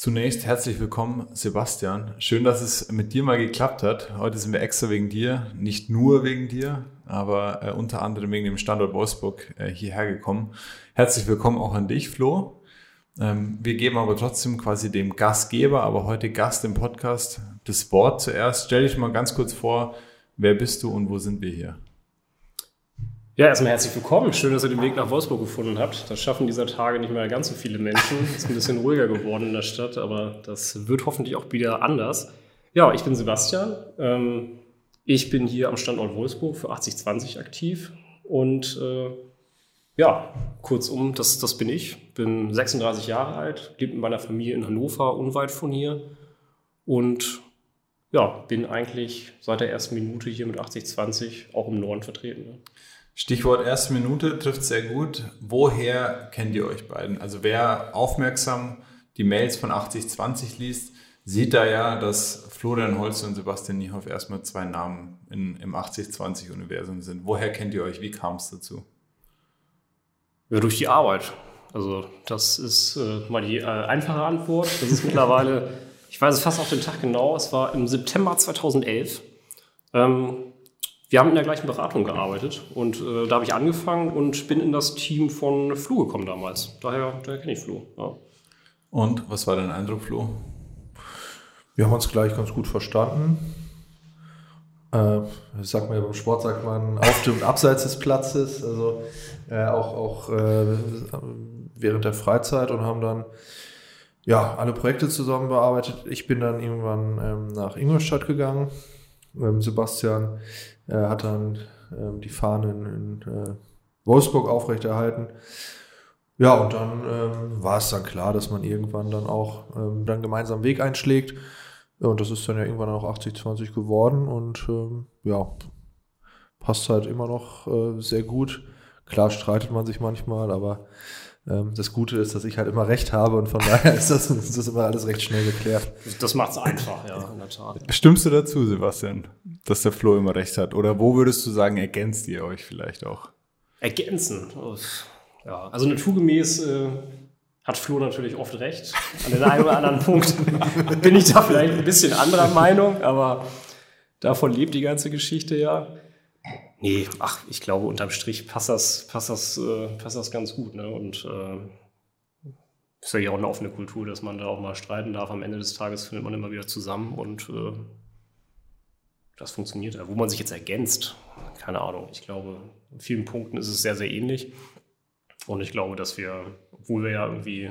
Zunächst herzlich willkommen, Sebastian. Schön, dass es mit dir mal geklappt hat. Heute sind wir extra wegen dir, nicht nur wegen dir, aber äh, unter anderem wegen dem Standort Wolfsburg äh, hierher gekommen. Herzlich willkommen auch an dich, Flo. Ähm, wir geben aber trotzdem quasi dem Gastgeber, aber heute Gast im Podcast, das Wort zuerst. Stell dich mal ganz kurz vor, wer bist du und wo sind wir hier? Ja, erstmal herzlich willkommen. Schön, dass ihr den Weg nach Wolfsburg gefunden habt. Das schaffen dieser Tage nicht mehr ganz so viele Menschen. Es ist ein bisschen ruhiger geworden in der Stadt, aber das wird hoffentlich auch wieder anders. Ja, ich bin Sebastian. Ähm, ich bin hier am Standort Wolfsburg für 8020 aktiv und äh, ja, kurzum, das, das bin ich. Bin 36 Jahre alt, lebe mit meiner Familie in Hannover, unweit von hier und ja, bin eigentlich seit der ersten Minute hier mit 8020 auch im Norden vertreten. Stichwort erste Minute trifft sehr gut. Woher kennt ihr euch beiden? Also wer aufmerksam die Mails von 8020 liest, sieht da ja, dass Florian Holz und Sebastian Niehoff erstmal zwei Namen in, im 8020-Universum sind. Woher kennt ihr euch? Wie kam es dazu? Ja, durch die Arbeit. Also das ist äh, mal die äh, einfache Antwort. Das ist mittlerweile, ich weiß es fast auf den Tag genau, es war im September 2011. Ähm, wir haben in der gleichen Beratung gearbeitet und äh, da habe ich angefangen und bin in das Team von Flo gekommen damals. Daher, daher kenne ich Flo. Ja. Und was war dein Eindruck, Flo? Wir haben uns gleich ganz gut verstanden. Äh, sagt man beim Sport, sagt man auf dem abseits des Platzes, also äh, auch, auch äh, während der Freizeit und haben dann ja alle Projekte zusammen bearbeitet. Ich bin dann irgendwann ähm, nach Ingolstadt gegangen. Ähm, Sebastian er hat dann ähm, die Fahnen in äh, Wolfsburg aufrechterhalten. Ja, und dann ähm, war es dann klar, dass man irgendwann dann auch ähm, dann gemeinsam Weg einschlägt. Und das ist dann ja irgendwann auch 80-20 geworden und ähm, ja, passt halt immer noch äh, sehr gut. Klar streitet man sich manchmal, aber das Gute ist, dass ich halt immer recht habe und von daher ist das, ist das immer alles recht schnell geklärt. Das macht es einfach, ja, in der Tat. Stimmst du dazu, Sebastian, dass der Flo immer recht hat? Oder wo würdest du sagen, ergänzt ihr euch vielleicht auch? Ergänzen? Ja, also naturgemäß äh, hat Flo natürlich oft recht. An den einen oder anderen Punkt bin ich da vielleicht ein bisschen anderer Meinung, aber davon lebt die ganze Geschichte ja. Nee, ach, ich glaube, unterm Strich passt das, passt das, äh, passt das ganz gut. Ne? Und äh, ist ja auch eine offene Kultur, dass man da auch mal streiten darf. Am Ende des Tages findet man immer wieder zusammen und äh, das funktioniert. Wo man sich jetzt ergänzt, keine Ahnung. Ich glaube, in vielen Punkten ist es sehr, sehr ähnlich. Und ich glaube, dass wir, obwohl wir ja irgendwie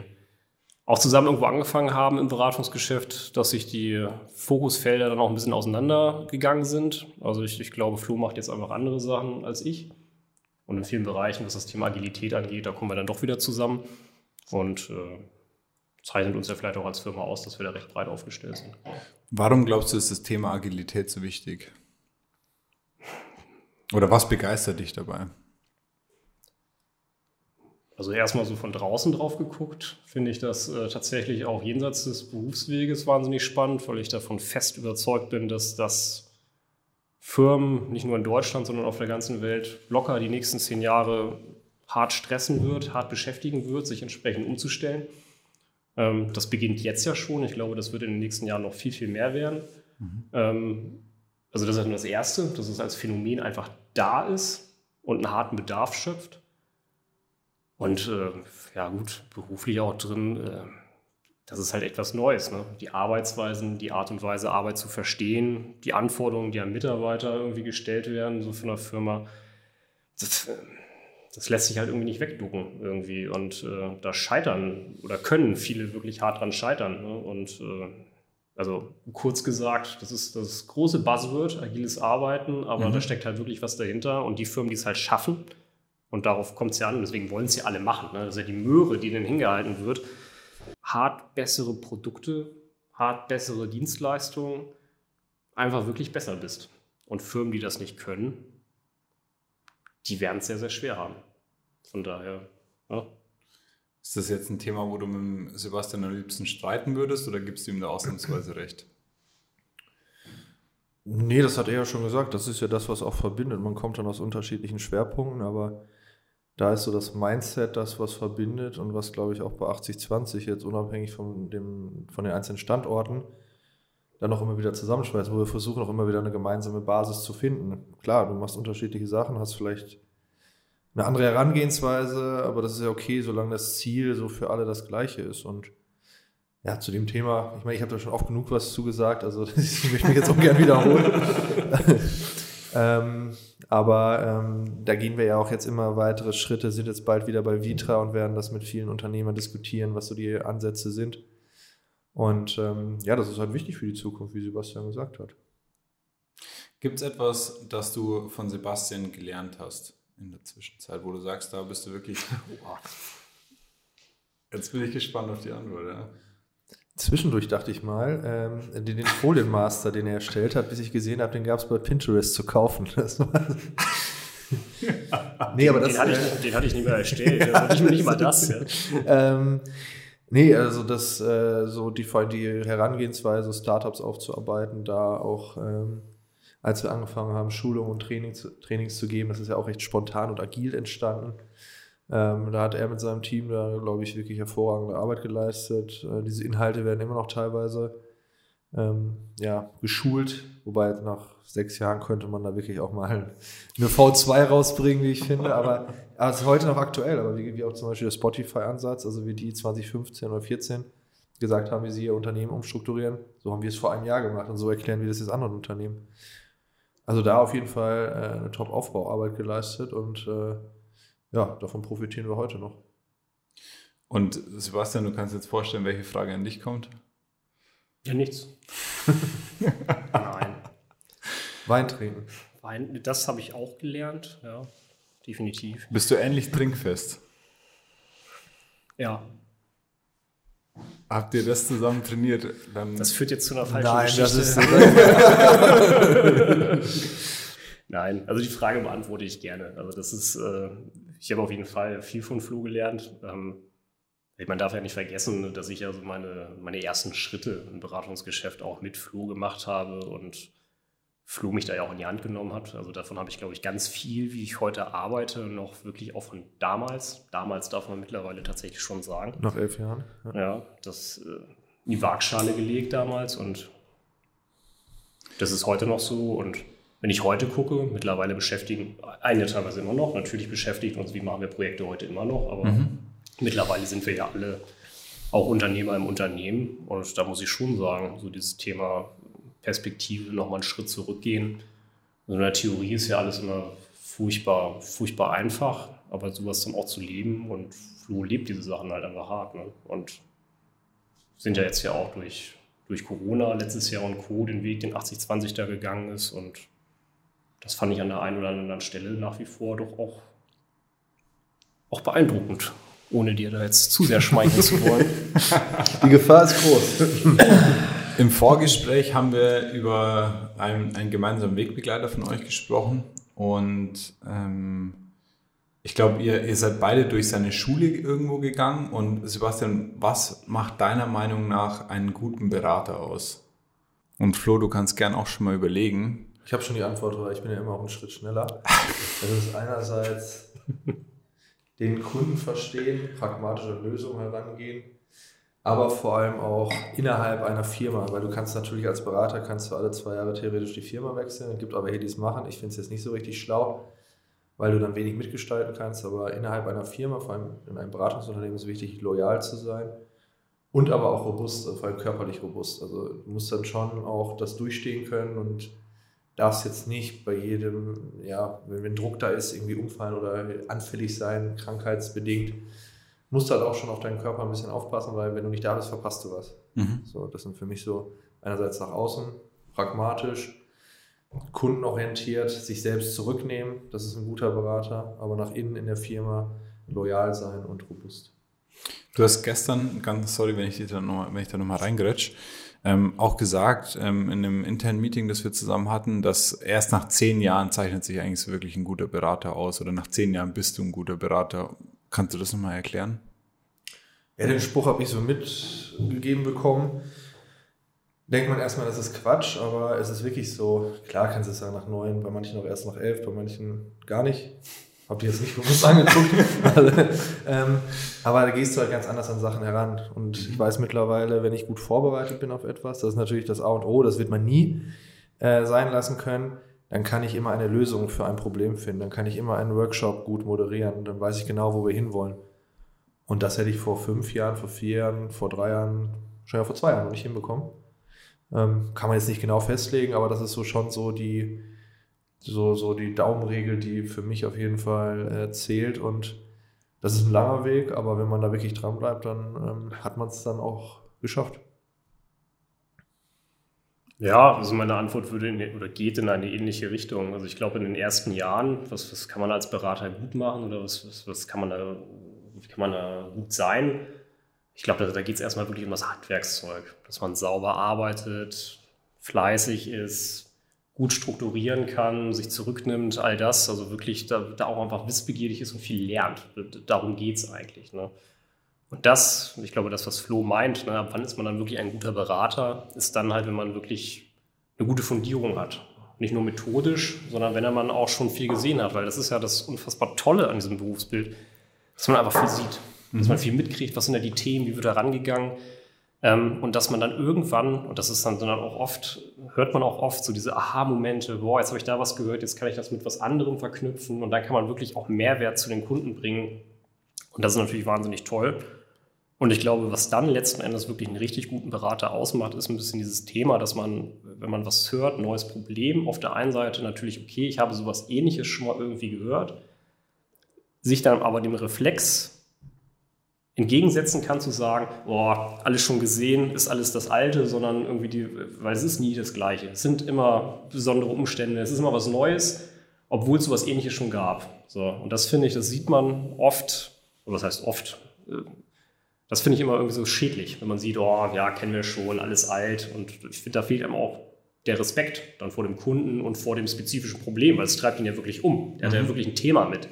auch zusammen irgendwo angefangen haben im Beratungsgeschäft, dass sich die Fokusfelder dann auch ein bisschen auseinandergegangen sind. Also ich, ich glaube, Flo macht jetzt einfach andere Sachen als ich. Und in vielen Bereichen, was das Thema Agilität angeht, da kommen wir dann doch wieder zusammen. Und äh, zeichnet uns ja vielleicht auch als Firma aus, dass wir da recht breit aufgestellt sind. Warum glaubst du, ist das Thema Agilität so wichtig? Oder was begeistert dich dabei? Also erstmal so von draußen drauf geguckt, finde ich das äh, tatsächlich auch jenseits des Berufsweges wahnsinnig spannend, weil ich davon fest überzeugt bin, dass das Firmen nicht nur in Deutschland, sondern auf der ganzen Welt locker die nächsten zehn Jahre hart stressen wird, hart beschäftigen wird, sich entsprechend umzustellen. Ähm, das beginnt jetzt ja schon. Ich glaube, das wird in den nächsten Jahren noch viel, viel mehr werden. Mhm. Ähm, also das ist das Erste, dass es als Phänomen einfach da ist und einen harten Bedarf schöpft. Und äh, ja gut, beruflich auch drin, äh, das ist halt etwas Neues. Ne? Die Arbeitsweisen, die Art und Weise, Arbeit zu verstehen, die Anforderungen, die an Mitarbeiter irgendwie gestellt werden, so von der Firma, das, äh, das lässt sich halt irgendwie nicht wegducken irgendwie. Und äh, da scheitern oder können viele wirklich hart dran scheitern. Ne? Und äh, also kurz gesagt, das ist das große Buzzword, agiles Arbeiten, aber mhm. da steckt halt wirklich was dahinter. Und die Firmen, die es halt schaffen, und darauf kommt es ja an, und deswegen wollen es ja alle machen. Ne? Das ist ja die Möhre, die ihnen hingehalten wird. Hart bessere Produkte, hart bessere Dienstleistungen, einfach wirklich besser bist. Und Firmen, die das nicht können, die werden es sehr, sehr schwer haben. Von daher, ja. Ist das jetzt ein Thema, wo du mit Sebastian am liebsten streiten würdest oder gibst du ihm da ausnahmsweise recht? Nee, das hat er ja schon gesagt. Das ist ja das, was auch verbindet. Man kommt dann aus unterschiedlichen Schwerpunkten, aber da ist so das Mindset das, was verbindet und was, glaube ich, auch bei 80-20 jetzt unabhängig von, dem, von den einzelnen Standorten dann auch immer wieder zusammenschweißt, wo wir versuchen auch immer wieder eine gemeinsame Basis zu finden. Klar, du machst unterschiedliche Sachen, hast vielleicht eine andere Herangehensweise, aber das ist ja okay, solange das Ziel so für alle das gleiche ist. Und ja, zu dem Thema, ich meine, ich habe da schon oft genug was zugesagt, also ich möchte mich jetzt auch gern wiederholen. ähm, aber ähm, da gehen wir ja auch jetzt immer weitere Schritte, sind jetzt bald wieder bei Vitra und werden das mit vielen Unternehmern diskutieren, was so die Ansätze sind. Und ähm, ja, das ist halt wichtig für die Zukunft, wie Sebastian gesagt hat. Gibt es etwas, das du von Sebastian gelernt hast in der Zwischenzeit, wo du sagst, da bist du wirklich. Jetzt bin ich gespannt auf die Antwort, ja. Zwischendurch dachte ich mal, ähm, den, den Folienmaster, den er erstellt hat, bis ich gesehen habe, den gab es bei Pinterest zu kaufen. nee, aber das, den, hatte ich, den hatte ich nicht mehr erstellt. Also nicht, nicht mal das. Ja. ähm, nee, also das, äh, so die, die Herangehensweise, Startups aufzuarbeiten, da auch, ähm, als wir angefangen haben, Schulungen und Trainings, Trainings zu geben, das ist ja auch recht spontan und agil entstanden. Ähm, da hat er mit seinem Team da, glaube ich, wirklich hervorragende Arbeit geleistet. Äh, diese Inhalte werden immer noch teilweise ähm, ja, geschult, wobei nach sechs Jahren könnte man da wirklich auch mal eine V2 rausbringen, wie ich finde, aber es ist heute noch aktuell, aber wie, wie auch zum Beispiel der Spotify-Ansatz, also wie die 2015 oder 2014 gesagt haben, wie sie ihr Unternehmen umstrukturieren, so haben wir es vor einem Jahr gemacht und so erklären wir das jetzt anderen Unternehmen. Also da auf jeden Fall äh, eine Top-Aufbauarbeit geleistet und äh, ja, davon profitieren wir heute noch. Und Sebastian, du kannst jetzt vorstellen, welche Frage an dich kommt? Ja, nichts. Nein. Wein trinken. Wein, das habe ich auch gelernt, ja, definitiv. Bist du ähnlich trinkfest? Ja. Habt ihr das zusammen trainiert? Dann das führt jetzt zu einer falschen Nein, Geschichte. Das ist Nein, also die Frage beantworte ich gerne. Also das ist, äh, ich habe auf jeden Fall viel von Flo gelernt. Ähm, man darf ja nicht vergessen, dass ich also meine, meine ersten Schritte im Beratungsgeschäft auch mit Flo gemacht habe und Flo mich da ja auch in die Hand genommen hat. Also davon habe ich, glaube ich, ganz viel, wie ich heute arbeite, noch wirklich auch von damals. Damals darf man mittlerweile tatsächlich schon sagen. Nach elf Jahren. Ja, ja das äh, in die Waagschale gelegt damals und das ist heute noch so und wenn ich heute gucke, mittlerweile beschäftigen eine teilweise immer noch, natürlich beschäftigt uns, wie machen wir Projekte heute immer noch, aber mhm. mittlerweile sind wir ja alle auch Unternehmer im Unternehmen und da muss ich schon sagen, so dieses Thema Perspektive nochmal einen Schritt zurückgehen. Also in der Theorie ist ja alles immer furchtbar, furchtbar einfach, aber sowas dann auch zu leben und Flo lebt diese Sachen halt einfach hart. Ne? Und sind ja jetzt ja auch durch, durch Corona letztes Jahr und Co. den Weg, den 80-20 da gegangen ist und das fand ich an der einen oder anderen Stelle nach wie vor doch auch, auch beeindruckend, ohne dir da jetzt zu sehr schmeicheln zu wollen. Die Gefahr ist groß. Im Vorgespräch haben wir über einen, einen gemeinsamen Wegbegleiter von euch gesprochen und ähm, ich glaube, ihr, ihr seid beide durch seine Schule irgendwo gegangen und Sebastian, was macht deiner Meinung nach einen guten Berater aus? Und Flo, du kannst gern auch schon mal überlegen, ich habe schon die Antwort, weil ich bin ja immer auch einen Schritt schneller. Das ist einerseits den Kunden verstehen, pragmatische Lösungen herangehen, aber vor allem auch innerhalb einer Firma, weil du kannst natürlich als Berater kannst du alle zwei Jahre theoretisch die Firma wechseln. Es gibt aber hier, die es machen. Ich finde es jetzt nicht so richtig schlau, weil du dann wenig mitgestalten kannst. Aber innerhalb einer Firma, vor allem in einem Beratungsunternehmen, ist es wichtig, loyal zu sein und aber auch robust, vor allem körperlich robust. Also du musst dann schon auch das durchstehen können und darfst jetzt nicht bei jedem, ja, wenn, wenn Druck da ist, irgendwie umfallen oder anfällig sein, krankheitsbedingt. Musst halt auch schon auf deinen Körper ein bisschen aufpassen, weil wenn du nicht da bist, verpasst du was. Mhm. So, das sind für mich so einerseits nach außen, pragmatisch, kundenorientiert, sich selbst zurücknehmen, das ist ein guter Berater, aber nach innen in der Firma loyal sein und robust. Du hast gestern, ganz sorry, wenn ich, da noch, wenn ich da nochmal reingrätsch, ähm, auch gesagt ähm, in einem internen Meeting, das wir zusammen hatten, dass erst nach zehn Jahren zeichnet sich eigentlich wirklich ein guter Berater aus oder nach zehn Jahren bist du ein guter Berater. Kannst du das nochmal erklären? Ja, den Spruch habe ich so mitgegeben bekommen. Denkt man erstmal, das ist Quatsch, aber es ist wirklich so. Klar kannst du es sagen nach neun, bei manchen auch erst nach elf, bei manchen gar nicht. Hab die jetzt nicht bewusst angeguckt. also, ähm, aber da gehst du halt ganz anders an Sachen heran. Und ich weiß mittlerweile, wenn ich gut vorbereitet bin auf etwas, das ist natürlich das A und O, das wird man nie äh, sein lassen können, dann kann ich immer eine Lösung für ein Problem finden. Dann kann ich immer einen Workshop gut moderieren. Dann weiß ich genau, wo wir hinwollen. Und das hätte ich vor fünf Jahren, vor vier Jahren, vor drei Jahren, schon ja vor zwei Jahren noch nicht hinbekommen. Ähm, kann man jetzt nicht genau festlegen, aber das ist so schon so die, so, so die Daumenregel, die für mich auf jeden Fall äh, zählt. Und das ist ein langer Weg, aber wenn man da wirklich dran bleibt, dann ähm, hat man es dann auch geschafft. Ja, also meine Antwort würde in, oder geht in eine ähnliche Richtung. Also ich glaube, in den ersten Jahren, was, was kann man als Berater gut machen oder was, was, was kann man da, wie kann man da gut sein? Ich glaube, da, da geht es erstmal wirklich um das Handwerkszeug, dass man sauber arbeitet, fleißig ist, gut strukturieren kann, sich zurücknimmt, all das, also wirklich da, da auch einfach wissbegierig ist und viel lernt. Darum geht es eigentlich. Ne? Und das, ich glaube, das, was Flo meint, ne, ab wann ist man dann wirklich ein guter Berater, ist dann halt, wenn man wirklich eine gute Fundierung hat. Nicht nur methodisch, sondern wenn man auch schon viel gesehen hat, weil das ist ja das unfassbar Tolle an diesem Berufsbild, dass man einfach viel sieht, dass man mhm. viel mitkriegt, was sind da die Themen, wie wird da rangegangen. Ähm, und dass man dann irgendwann, und das ist dann, dann auch oft, hört man auch oft so diese Aha-Momente, boah, jetzt habe ich da was gehört, jetzt kann ich das mit was anderem verknüpfen und dann kann man wirklich auch Mehrwert zu den Kunden bringen. Und das ist natürlich wahnsinnig toll. Und ich glaube, was dann letzten Endes wirklich einen richtig guten Berater ausmacht, ist ein bisschen dieses Thema, dass man, wenn man was hört, neues Problem, auf der einen Seite natürlich, okay, ich habe sowas ähnliches schon mal irgendwie gehört, sich dann aber dem Reflex entgegensetzen kann, zu sagen, boah, alles schon gesehen, ist alles das Alte, sondern irgendwie die, weil es ist nie das Gleiche. Es sind immer besondere Umstände, es ist immer was Neues, obwohl es sowas ähnliches schon gab. So, und das finde ich, das sieht man oft, oder das heißt oft, äh, das finde ich immer irgendwie so schädlich, wenn man sieht, oh, ja, kennen wir schon, alles alt. Und ich finde, da fehlt einem auch der Respekt dann vor dem Kunden und vor dem spezifischen Problem, weil es treibt ihn ja wirklich um. Er hat ja mhm. wirklich ein Thema mit.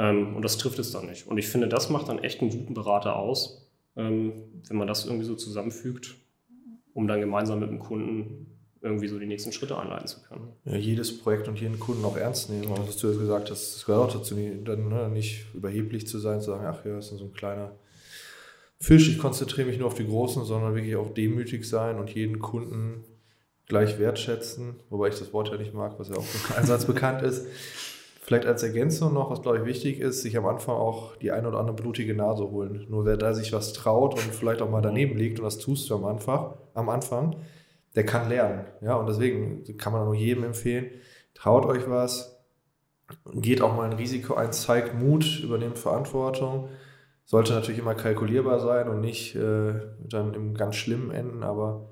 Ähm, und das trifft es dann nicht. Und ich finde, das macht dann echt einen guten Berater aus, ähm, wenn man das irgendwie so zusammenfügt, um dann gemeinsam mit dem Kunden irgendwie so die nächsten Schritte einleiten zu können. Ja, jedes Projekt und jeden Kunden auch ernst nehmen. Und was du ja gesagt hast, das gehört auch dazu, dann ne, nicht überheblich zu sein, zu sagen, ach ja, das ist so ein kleiner Fisch, ich konzentriere mich nur auf die Großen, sondern wirklich auch demütig sein und jeden Kunden gleich wertschätzen, wobei ich das Wort ja nicht mag, was ja auch im Einsatz bekannt ist. Vielleicht als Ergänzung noch, was glaube ich wichtig ist, sich am Anfang auch die eine oder andere blutige Nase holen. Nur wer da sich was traut und vielleicht auch mal daneben liegt, und das tust du am Anfang, am Anfang der kann lernen. Ja, und deswegen kann man nur jedem empfehlen, traut euch was, geht auch mal ein Risiko ein, zeigt Mut, übernehmt Verantwortung sollte natürlich immer kalkulierbar sein und nicht äh, dann im ganz schlimmen enden, aber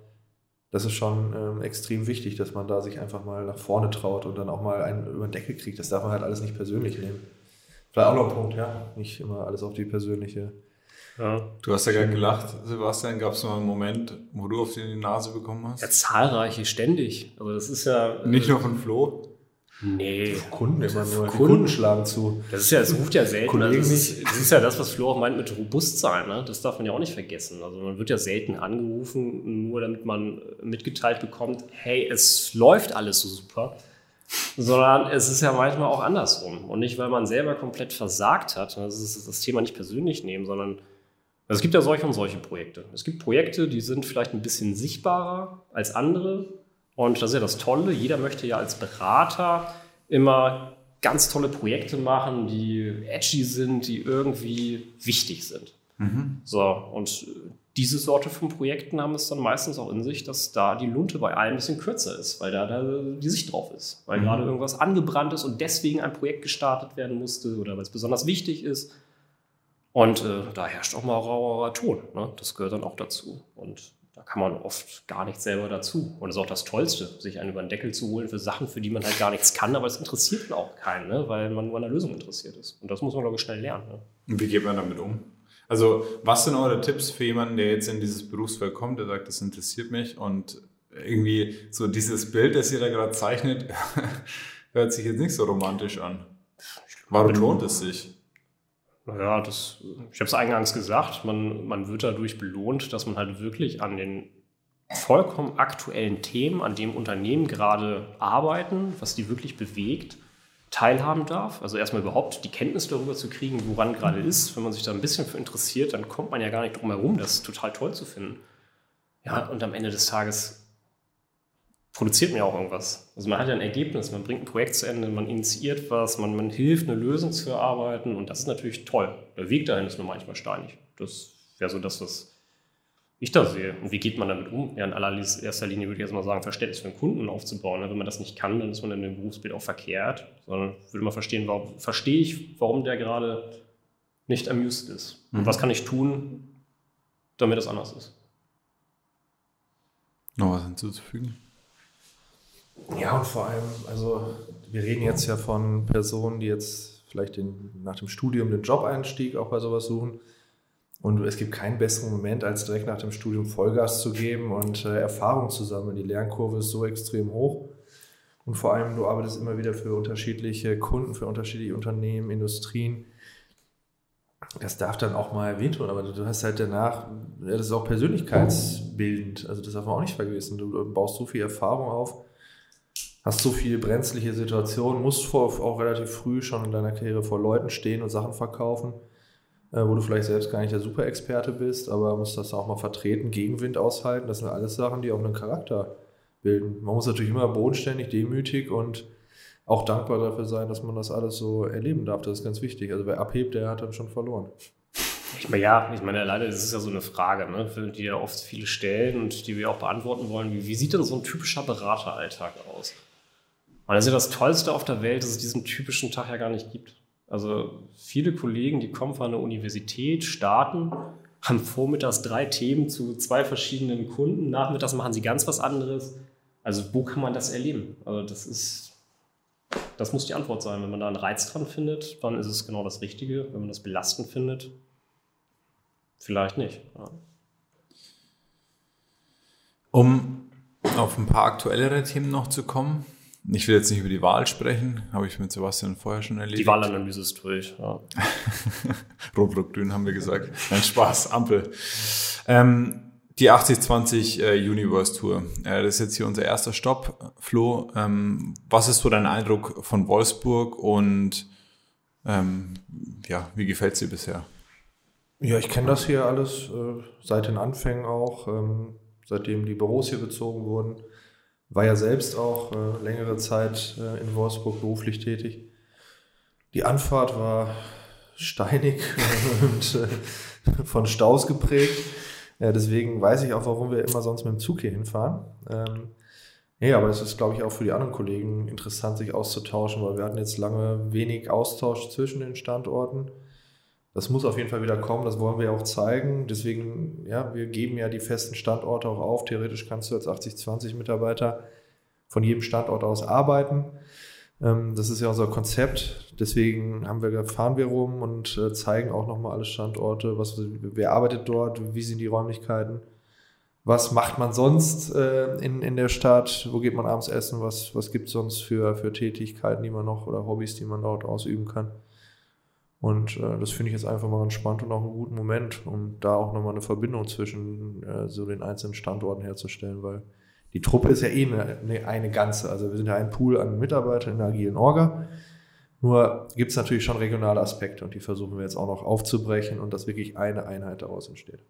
das ist schon ähm, extrem wichtig, dass man da sich einfach mal nach vorne traut und dann auch mal einen über den Deckel kriegt. Das darf man halt alles nicht persönlich nehmen. Vielleicht auch noch ein Punkt, ja. Nicht immer alles auf die persönliche. Ja. Du hast ja gerade gelacht, Sebastian. Gab es mal einen Moment, wo du auf die Nase bekommen hast? Ja, zahlreiche, ständig. Aber das ist ja. Nicht nur von Flo? Nee. Kunden immer nur. Kunden. Kunden schlagen zu. Das ist ja, das ruft ja selten. Also das, ist, das, ist, ja das, was Flo auch meint mit Robustsein. Ne? Das darf man ja auch nicht vergessen. Also man wird ja selten angerufen, nur damit man mitgeteilt bekommt, hey, es läuft alles so super. Sondern es ist ja manchmal auch andersrum. Und nicht, weil man selber komplett versagt hat. Das ist das Thema nicht persönlich nehmen, sondern es gibt ja solche und solche Projekte. Es gibt Projekte, die sind vielleicht ein bisschen sichtbarer als andere und das ist ja das Tolle. Jeder möchte ja als Berater immer ganz tolle Projekte machen, die edgy sind, die irgendwie wichtig sind. Mhm. So, und diese Sorte von Projekten haben es dann meistens auch in sich, dass da die Lunte bei allen ein bisschen kürzer ist, weil da, da die Sicht drauf ist, weil mhm. gerade irgendwas angebrannt ist und deswegen ein Projekt gestartet werden musste oder weil es besonders wichtig ist. Und äh, da herrscht auch mal rauer Ton. Ne? Das gehört dann auch dazu. Und da kann man oft gar nichts selber dazu. Und das ist auch das Tollste, sich einen über den Deckel zu holen für Sachen, für die man halt gar nichts kann, aber es interessiert auch keinen, ne? weil man nur an der Lösung interessiert ist. Und das muss man, glaube ich, schnell lernen. Ne? Und wie geht man damit um? Also, was sind eure Tipps für jemanden, der jetzt in dieses Berufsfeld kommt, der sagt, das interessiert mich und irgendwie so dieses Bild, das ihr da gerade zeichnet, hört sich jetzt nicht so romantisch an. Warum lohnt es sich? Naja, das, ich habe es eingangs gesagt, man, man wird dadurch belohnt, dass man halt wirklich an den vollkommen aktuellen Themen, an dem Unternehmen gerade arbeiten, was die wirklich bewegt, teilhaben darf. Also erstmal überhaupt die Kenntnis darüber zu kriegen, woran gerade ist. Wenn man sich da ein bisschen für interessiert, dann kommt man ja gar nicht drum herum, das total toll zu finden. Ja, und am Ende des Tages produziert ja auch irgendwas. Also man hat ja ein Ergebnis, man bringt ein Projekt zu Ende, man initiiert was, man, man hilft, eine Lösung zu erarbeiten und das ist natürlich toll. Der Weg dahin ist nur manchmal steinig. Das wäre so das, was ich da sehe. Und wie geht man damit um? Ja, in allererster Linie würde ich jetzt mal sagen, Verständnis für den Kunden aufzubauen. Wenn man das nicht kann, dann ist man in dem Berufsbild auch verkehrt. Sondern würde man verstehen, warum verstehe ich, warum der gerade nicht amused ist. Und mhm. was kann ich tun, damit es anders ist? Noch was hinzuzufügen? Ja, und vor allem, also wir reden jetzt ja von Personen, die jetzt vielleicht den, nach dem Studium den Job-Einstieg auch bei sowas suchen. Und es gibt keinen besseren Moment, als direkt nach dem Studium Vollgas zu geben und äh, Erfahrung zu sammeln. Die Lernkurve ist so extrem hoch. Und vor allem, du arbeitest immer wieder für unterschiedliche Kunden, für unterschiedliche Unternehmen, Industrien. Das darf dann auch mal erwähnt werden, aber du hast halt danach, das ist auch persönlichkeitsbildend. Also das darf man auch nicht vergessen. Du baust so viel Erfahrung auf, hast so viele brenzliche Situationen, musst vor, auch relativ früh schon in deiner Karriere vor Leuten stehen und Sachen verkaufen äh, wo du vielleicht selbst gar nicht der Superexperte bist, aber musst das auch mal vertreten, Gegenwind aushalten. Das sind alles Sachen, die auch einen Charakter bilden. Man muss natürlich immer bodenständig, demütig und auch dankbar dafür sein, dass man das alles so erleben darf. Das ist ganz wichtig. Also wer abhebt, der hat dann schon verloren. Ich meine, ja, ich meine, leider, das ist ja so eine Frage, ne, die ja oft viele stellen und die wir auch beantworten wollen. Wie, wie sieht denn so ein typischer Berateralltag aus? Und das ist ja das Tollste auf der Welt, dass es diesen typischen Tag ja gar nicht gibt. Also viele Kollegen, die kommen von der Universität, starten, haben vormittags drei Themen zu zwei verschiedenen Kunden, nachmittags machen sie ganz was anderes. Also wo kann man das erleben? Also das ist, das muss die Antwort sein. Wenn man da einen Reiz dran findet, dann ist es genau das Richtige. Wenn man das belastend findet, vielleicht nicht. Ja. Um auf ein paar aktuellere Themen noch zu kommen, ich will jetzt nicht über die Wahl sprechen, habe ich mit Sebastian vorher schon erlebt. Die Wahlanalyse ist durch. Ja. Rot-Rot-Grün haben wir gesagt. Nein, Spaß, Ampel. Ähm, die 8020 äh, Universe Tour. Äh, das ist jetzt hier unser erster Stopp. Flo, ähm, was ist so dein Eindruck von Wolfsburg und ähm, ja, wie gefällt es dir bisher? Ja, ich kenne das hier alles äh, seit den Anfängen auch, ähm, seitdem die Büros hier bezogen wurden. War ja selbst auch äh, längere Zeit äh, in Wolfsburg beruflich tätig. Die Anfahrt war steinig und äh, von Staus geprägt. Ja, deswegen weiß ich auch, warum wir immer sonst mit dem Zug hier hinfahren. Ähm, ja, aber es ist, glaube ich, auch für die anderen Kollegen interessant, sich auszutauschen, weil wir hatten jetzt lange wenig Austausch zwischen den Standorten. Das muss auf jeden Fall wieder kommen, das wollen wir auch zeigen. Deswegen, ja, wir geben ja die festen Standorte auch auf. Theoretisch kannst du als 80-20 Mitarbeiter von jedem Standort aus arbeiten. Ähm, das ist ja unser Konzept. Deswegen haben wir, fahren wir rum und äh, zeigen auch nochmal alle Standorte. Was, wer arbeitet dort? Wie sind die Räumlichkeiten? Was macht man sonst äh, in, in der Stadt? Wo geht man abends essen? Was, was gibt es sonst für, für Tätigkeiten, die man noch oder Hobbys, die man dort ausüben kann? Und äh, das finde ich jetzt einfach mal ganz spannend und auch einen guten Moment, um da auch nochmal eine Verbindung zwischen äh, so den einzelnen Standorten herzustellen, weil die Truppe ist ja eh eine, eine ganze. Also wir sind ja ein Pool an Mitarbeitern in der agilen Orga. Nur gibt es natürlich schon regionale Aspekte und die versuchen wir jetzt auch noch aufzubrechen und dass wirklich eine Einheit daraus entsteht.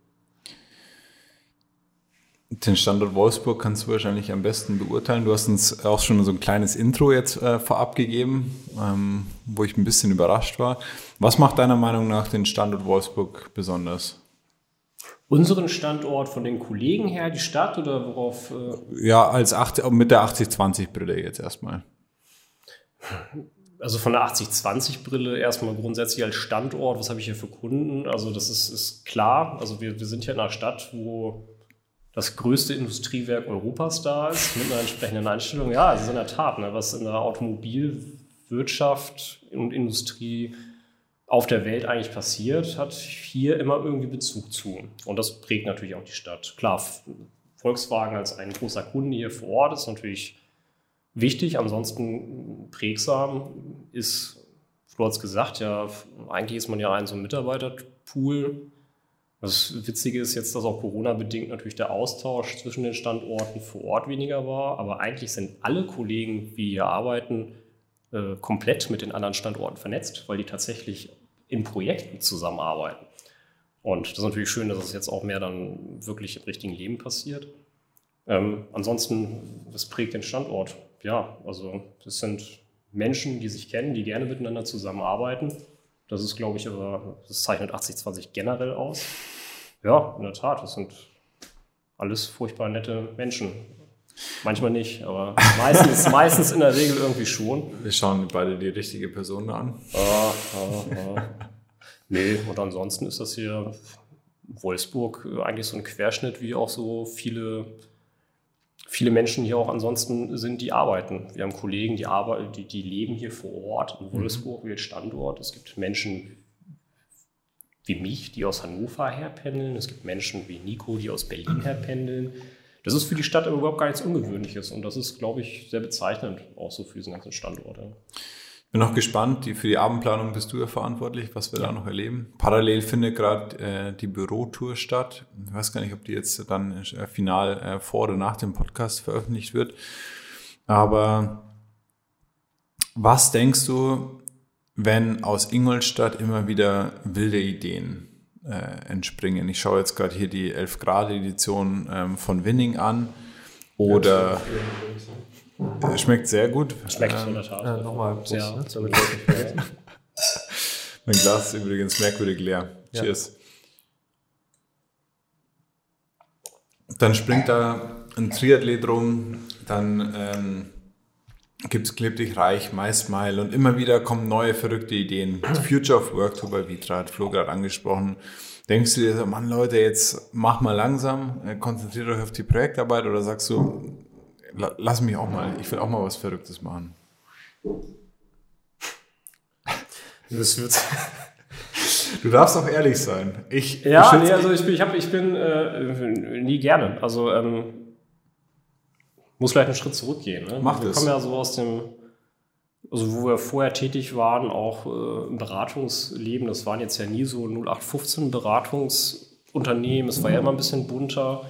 Den Standort Wolfsburg kannst du wahrscheinlich am besten beurteilen. Du hast uns auch schon so ein kleines Intro jetzt äh, vorab gegeben, ähm, wo ich ein bisschen überrascht war. Was macht deiner Meinung nach den Standort Wolfsburg besonders? Unseren Standort von den Kollegen her, die Stadt oder worauf? Äh ja, als 80, mit der 80-20-Brille jetzt erstmal. Also von der 80-20-Brille erstmal grundsätzlich als Standort, was habe ich hier für Kunden? Also das ist, ist klar. Also wir, wir sind hier in einer Stadt, wo das größte Industriewerk Europas da ist, mit einer entsprechenden Einstellung. Ja, es ist in der Tat, ne, was in der Automobilwirtschaft und Industrie auf der Welt eigentlich passiert, hat hier immer irgendwie Bezug zu. Und das prägt natürlich auch die Stadt. Klar, Volkswagen als ein großer Kunde hier vor Ort ist natürlich wichtig. Ansonsten prägsam ist, du hast gesagt, ja, eigentlich ist man ja ein so ein Mitarbeiterpool das Witzige ist jetzt, dass auch Corona-bedingt natürlich der Austausch zwischen den Standorten vor Ort weniger war. Aber eigentlich sind alle Kollegen, die hier arbeiten, äh, komplett mit den anderen Standorten vernetzt, weil die tatsächlich in Projekten zusammenarbeiten. Und das ist natürlich schön, dass es jetzt auch mehr dann wirklich im richtigen Leben passiert. Ähm, ansonsten, was prägt den Standort? Ja, also das sind Menschen, die sich kennen, die gerne miteinander zusammenarbeiten. Das ist, glaube ich, aber, das zeichnet 80-20 generell aus. Ja, in der Tat, das sind alles furchtbar nette Menschen. Manchmal nicht, aber meistens, meistens in der Regel irgendwie schon. Wir schauen beide die richtige Person an. Ah, ah, ah. Nee, und ansonsten ist das hier Wolfsburg eigentlich so ein Querschnitt, wie auch so viele, viele Menschen hier auch ansonsten sind, die arbeiten. Wir haben Kollegen, die, arbeiten, die, die leben hier vor Ort in mhm. Wolfsburg, mhm. Standort. Es gibt Menschen wie mich, die aus Hannover herpendeln. Es gibt Menschen wie Nico, die aus Berlin herpendeln. Das ist für die Stadt überhaupt gar nichts Ungewöhnliches und das ist, glaube ich, sehr bezeichnend auch so für diesen ganzen Standort. Ja. Bin noch gespannt, die, für die Abendplanung bist du ja verantwortlich, was wir ja. da noch erleben. Parallel findet gerade äh, die Bürotour statt. Ich weiß gar nicht, ob die jetzt dann äh, final äh, vor oder nach dem Podcast veröffentlicht wird. Aber was denkst du, wenn aus Ingolstadt immer wieder wilde Ideen äh, entspringen? Ich schaue jetzt gerade hier die 11 Grad Edition ähm, von Winning an. Oder... Ja, äh, schmeckt sehr gut. Schmeckt ähm, in der Tat. Äh, Nochmal Prost, ja. ne? mein Glas ist übrigens merkwürdig leer. Ja. Cheers. Dann springt da ein Triathlet rum, dann ähm, gibt es Kleb dich reich, MySmile und immer wieder kommen neue verrückte Ideen. Future of Work, Toba Vitra hat Flo gerade angesprochen. Denkst du dir so, Mann Leute, jetzt mach mal langsam, äh, konzentriert euch auf die Projektarbeit oder sagst du, lass mich auch mal, ich will auch mal was Verrücktes machen. Das wird. Du darfst auch ehrlich sein. Ich, ja, nee, also ich bin, ich, hab, ich bin äh, nie gerne. Also ähm, muss vielleicht einen Schritt zurückgehen. Ne? Mach wir das. kommen ja so aus dem, also wo wir vorher tätig waren, auch äh, im Beratungsleben. Das waren jetzt ja nie so 0815 Beratungsunternehmen. Es war ja immer ein bisschen bunter.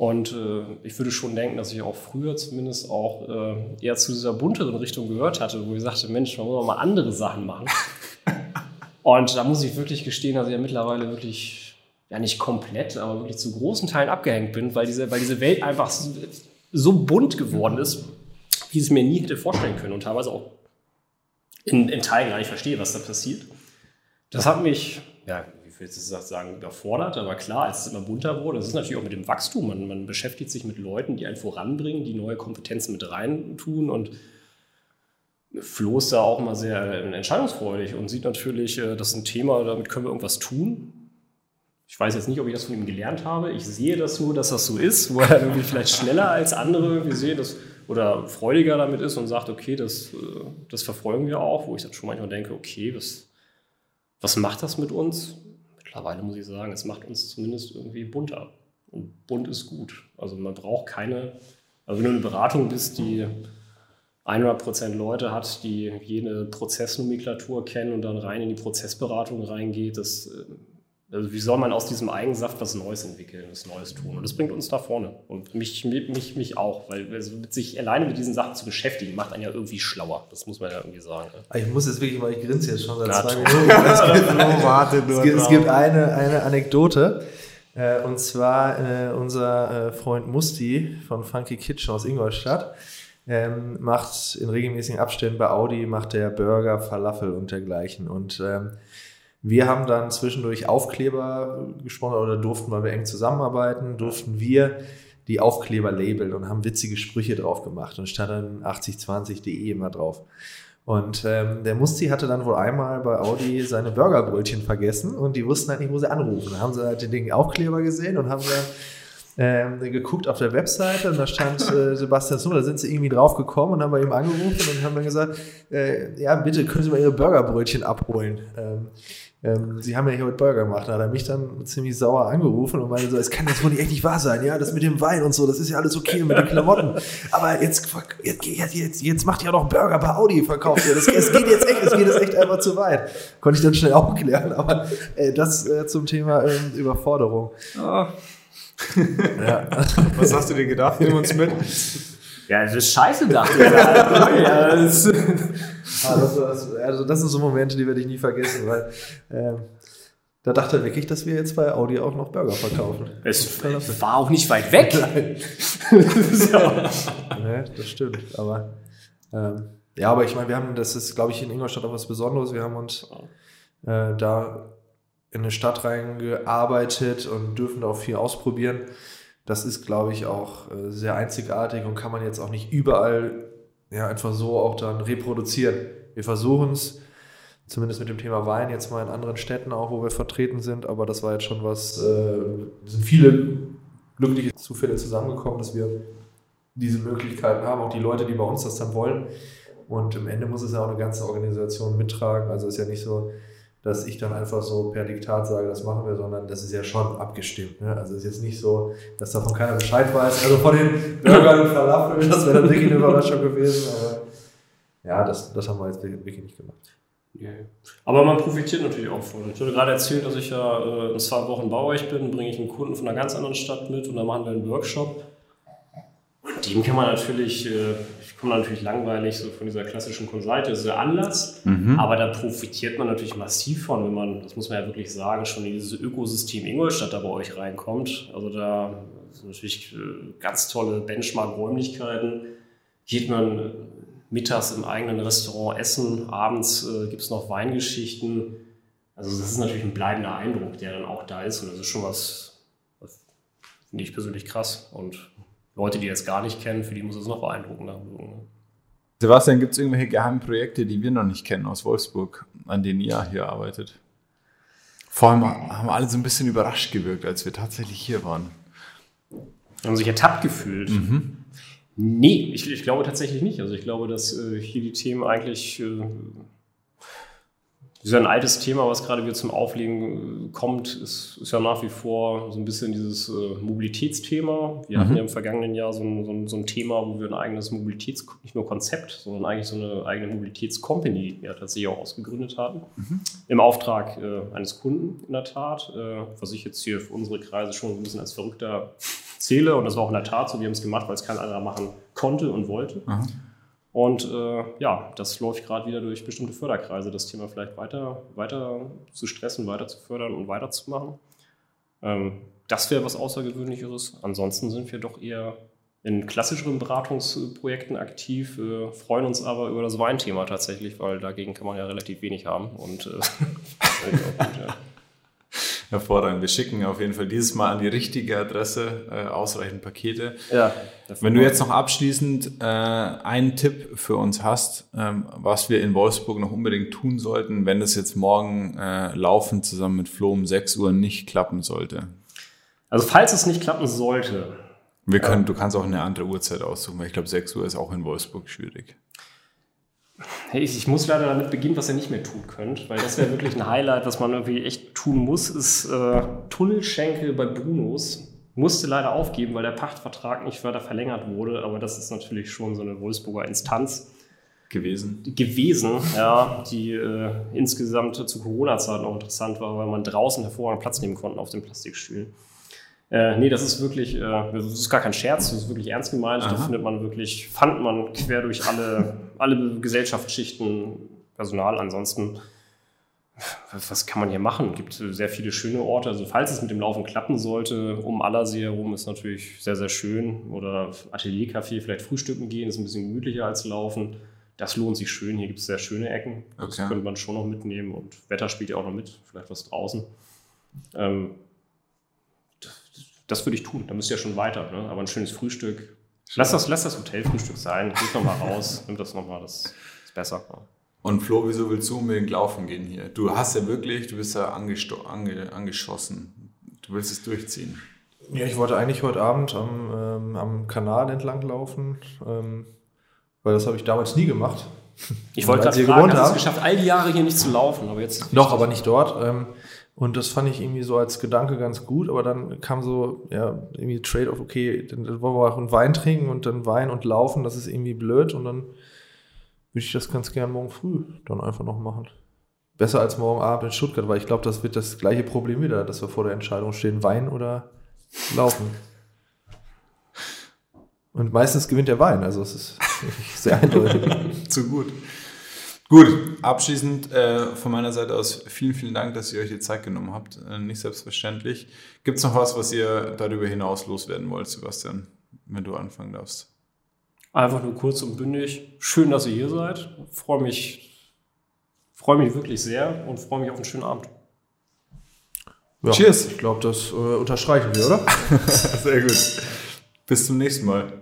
Und äh, ich würde schon denken, dass ich auch früher zumindest auch äh, eher zu dieser bunteren Richtung gehört hatte, wo ich sagte, Mensch, man muss auch mal andere Sachen machen. Und da muss ich wirklich gestehen, dass ich ja mittlerweile wirklich, ja nicht komplett, aber wirklich zu großen Teilen abgehängt bin, weil diese, weil diese Welt einfach so, so bunt geworden ist, wie ich es mir nie hätte vorstellen können und teilweise auch in, in Teilen gar nicht verstehe, was da passiert. Das hat mich, ja, will jetzt sagen, überfordert, aber klar, es immer bunter wurde, das ist natürlich auch mit dem Wachstum. Man, man beschäftigt sich mit Leuten, die einen voranbringen, die neue Kompetenzen mit reintun und Flo ist da auch immer sehr entscheidungsfreudig und sieht natürlich, äh, das ist ein Thema, damit können wir irgendwas tun. Ich weiß jetzt nicht, ob ich das von ihm gelernt habe. Ich sehe das so, dass das so ist, wo er irgendwie vielleicht schneller als andere irgendwie sehen das, oder freudiger damit ist und sagt, okay, das, äh, das verfolgen wir auch, wo ich dann schon manchmal denke, okay, was, was macht das mit uns? Mittlerweile muss ich sagen, es macht uns zumindest irgendwie bunter. Und bunt ist gut. Also man braucht keine, also wenn du eine Beratung bist, die 100% Leute hat, die jede Prozessnomenklatur kennen und dann rein in die Prozessberatung reingeht, das äh, also wie soll man aus diesem Eigensaft was Neues entwickeln, was Neues tun? Und das bringt uns da vorne. Und mich, mich, mich auch, weil also sich alleine mit diesen Sachen zu beschäftigen, macht einen ja irgendwie schlauer. Das muss man ja irgendwie sagen. Ne? Ich muss jetzt wirklich mal, ich grinse jetzt schon seit zwei Minuten. es, gibt, es, gibt, es gibt eine, eine Anekdote. Äh, und zwar äh, unser äh, Freund Musti von Funky Kitchen aus Ingolstadt ähm, macht in regelmäßigen Abständen bei Audi macht der Burger, Falafel und dergleichen. Und ähm, wir haben dann zwischendurch Aufkleber gesponsert oder durften, weil wir eng zusammenarbeiten, durften wir die Aufkleber labeln und haben witzige Sprüche drauf gemacht und stand dann 8020.de immer drauf. Und ähm, der Musti hatte dann wohl einmal bei Audi seine Burgerbrötchen vergessen und die wussten halt nicht, wo sie anrufen. Da haben sie halt den Aufkleber gesehen und haben dann ähm, geguckt auf der Webseite und da stand äh, Sebastian Sohn, da sind sie irgendwie drauf gekommen und haben bei ihm angerufen und haben dann gesagt, äh, ja, bitte können Sie mal Ihre Burgerbrötchen abholen. Ähm, ähm, sie haben ja hier heute Burger gemacht. Da hat er mich dann ziemlich sauer angerufen und meinte so, es kann jetzt wohl echt nicht wahr sein, ja, das mit dem Wein und so, das ist ja alles okay mit den Klamotten. Aber jetzt, jetzt, jetzt, jetzt macht ja noch Burger bei Audi verkauft. Ja, das, es geht jetzt echt, es geht jetzt echt einfach zu weit. Konnte ich dann schnell aufklären, aber äh, das äh, zum Thema äh, Überforderung. Oh. ja. Was hast du dir gedacht? Nimm uns mit. Ja, das ist scheiße, dachte ich. ja, das also, das, also das sind so Momente, die werde ich nie vergessen, weil ähm, da dachte er wirklich, dass wir jetzt bei Audi auch noch Burger verkaufen. Es war auch nicht weit weg. so. ne, das stimmt, aber ähm, ja, aber ich meine, wir haben, das ist, glaube ich, in Ingolstadt auch was Besonderes. Wir haben uns äh, da in eine Stadt reingearbeitet und dürfen da auch viel ausprobieren. Das ist, glaube ich, auch äh, sehr einzigartig und kann man jetzt auch nicht überall ja, einfach so auch dann reproduzieren. Wir versuchen es, zumindest mit dem Thema Wein, jetzt mal in anderen Städten auch, wo wir vertreten sind, aber das war jetzt schon was, äh, sind viele glückliche Zufälle zusammengekommen, dass wir diese Möglichkeiten haben, auch die Leute, die bei uns das dann wollen. Und im Ende muss es ja auch eine ganze Organisation mittragen. Also ist ja nicht so, dass ich dann einfach so per Diktat sage, das machen wir, sondern das ist ja schon abgestimmt. Ne? Also ist jetzt nicht so, dass davon keiner Bescheid weiß. Also von den Burgern und Falafeln, das wäre dann wirklich eine Überraschung gewesen. Aber ja, das, das haben wir jetzt wirklich nicht gemacht. Aber man profitiert natürlich auch von. Ich hatte gerade erzählt, dass ich ja äh, in zwei Wochen bei euch bin, bringe ich einen Kunden von einer ganz anderen Stadt mit und dann machen wir einen Workshop. Dem kann man natürlich, äh, ich komme natürlich langweilig so von dieser klassischen Consulting, das ist der Anlass, mhm. aber da profitiert man natürlich massiv von, wenn man, das muss man ja wirklich sagen, schon in dieses Ökosystem Ingolstadt da bei euch reinkommt. Also da sind natürlich äh, ganz tolle Benchmark-Räumlichkeiten. Geht man mittags im eigenen Restaurant essen, abends äh, gibt es noch Weingeschichten. Also das ist natürlich ein bleibender Eindruck, der dann auch da ist und das ist schon was, was finde ich persönlich krass und Leute, die das gar nicht kennen, für die muss es noch beeindruckender wirken. Ne? Sebastian, gibt es irgendwelche geheimen Projekte, die wir noch nicht kennen aus Wolfsburg, an denen ihr hier arbeitet? Vor allem haben alle so ein bisschen überrascht gewirkt, als wir tatsächlich hier waren. Haben sich ertappt gefühlt. Mhm. Nee, ich, ich, glaube tatsächlich nicht. Also ich glaube, dass äh, hier die Themen eigentlich äh, das ist ein altes Thema, was gerade wieder zum Auflegen äh, kommt, ist, ist ja nach wie vor so ein bisschen dieses äh, Mobilitätsthema. Wir mhm. hatten ja im vergangenen Jahr so ein, so, ein, so ein, Thema, wo wir ein eigenes Mobilitäts-, nicht nur Konzept, sondern eigentlich so eine eigene Mobilitätscompany ja tatsächlich auch ausgegründet haben. Mhm. Im Auftrag äh, eines Kunden in der Tat, äh, was ich jetzt hier für unsere Kreise schon ein bisschen als verrückter zähle. Und das war auch in der Tat so. Wir haben es gemacht, weil es kein anderer machen konnte und wollte. Mhm. Und äh, ja, das läuft gerade wieder durch bestimmte Förderkreise, das Thema vielleicht weiter, weiter zu stressen, weiter zu fördern und weiterzumachen. Ähm, das wäre was Außergewöhnlicheres. Ansonsten sind wir doch eher in klassischeren Beratungsprojekten aktiv, äh, freuen uns aber über das Weinthema tatsächlich, weil dagegen kann man ja relativ wenig haben. Und äh. Hervorragend. Wir schicken auf jeden Fall dieses Mal an die richtige Adresse äh, ausreichend Pakete. Ja, Wenn du jetzt noch abschließend äh, einen Tipp für uns hast, ähm, was wir in Wolfsburg noch unbedingt tun sollten, wenn es jetzt morgen äh, laufen zusammen mit Flo um 6 Uhr nicht klappen sollte. Also falls es nicht klappen sollte. Wir können, Du kannst auch eine andere Uhrzeit aussuchen, weil ich glaube 6 Uhr ist auch in Wolfsburg schwierig. Hey, ich muss leider damit beginnen, was ihr nicht mehr tun könnt, weil das wäre wirklich ein Highlight, was man irgendwie echt tun muss, ist äh, Tunnelschenkel bei Brunos. Musste leider aufgeben, weil der Pachtvertrag nicht weiter verlängert wurde, aber das ist natürlich schon so eine Wolfsburger Instanz gewesen. Gewesen, ja, die äh, insgesamt zu Corona-Zeiten auch interessant war, weil man draußen hervorragend Platz nehmen konnte auf den Plastikstühlen. Äh, nee, das ist wirklich, äh, das ist gar kein Scherz, das ist wirklich ernst gemeint. Aha. Da findet man wirklich, fand man quer durch alle, alle Gesellschaftsschichten Personal. Ansonsten, was, kann man hier machen? Es gibt sehr viele schöne Orte. Also falls es mit dem Laufen klappen sollte, um Allersee herum ist natürlich sehr, sehr schön. Oder Ateliercafé, vielleicht frühstücken gehen, ist ein bisschen gemütlicher als Laufen. Das lohnt sich schön. Hier gibt es sehr schöne Ecken. Das okay. könnte man schon noch mitnehmen. Und Wetter spielt ja auch noch mit, vielleicht was draußen. Ähm, das würde ich tun. Da müsst ihr ja schon weiter. Ne? Aber ein schönes Frühstück. Lass das, lass das Hotelfrühstück sein. Geht nochmal raus. Nimm das nochmal. Das ist besser. Und Flo, wieso willst du unbedingt laufen gehen hier? Du hast ja wirklich, du bist ja ange angeschossen. Du willst es durchziehen. Ja, ich wollte eigentlich heute Abend am, ähm, am Kanal entlang laufen, ähm, weil das habe ich damals nie gemacht. Ich wollte gerade fragen, hast es geschafft, all die Jahre hier nicht zu laufen, aber jetzt... Noch, aber nicht dort. Ähm, und das fand ich irgendwie so als Gedanke ganz gut, aber dann kam so, ja, irgendwie Trade-off, okay, dann wollen wir auch einen Wein trinken und dann Wein und laufen, das ist irgendwie blöd und dann würde ich das ganz gern morgen früh dann einfach noch machen. Besser als morgen Abend in Stuttgart, weil ich glaube, das wird das gleiche Problem wieder, dass wir vor der Entscheidung stehen, Wein oder Laufen. Und meistens gewinnt der Wein, also es ist sehr eindeutig. Zu gut. Gut, abschließend äh, von meiner Seite aus vielen, vielen Dank, dass ihr euch die Zeit genommen habt. Äh, nicht selbstverständlich. Gibt es noch was, was ihr darüber hinaus loswerden wollt, Sebastian, wenn du anfangen darfst? Einfach nur kurz und bündig. Schön, dass ihr hier seid. Freue mich, freue mich wirklich sehr und freue mich auf einen schönen Abend. Ja, Cheers. Ich glaube, das äh, unterstreichen wir, oder? sehr gut. Bis zum nächsten Mal.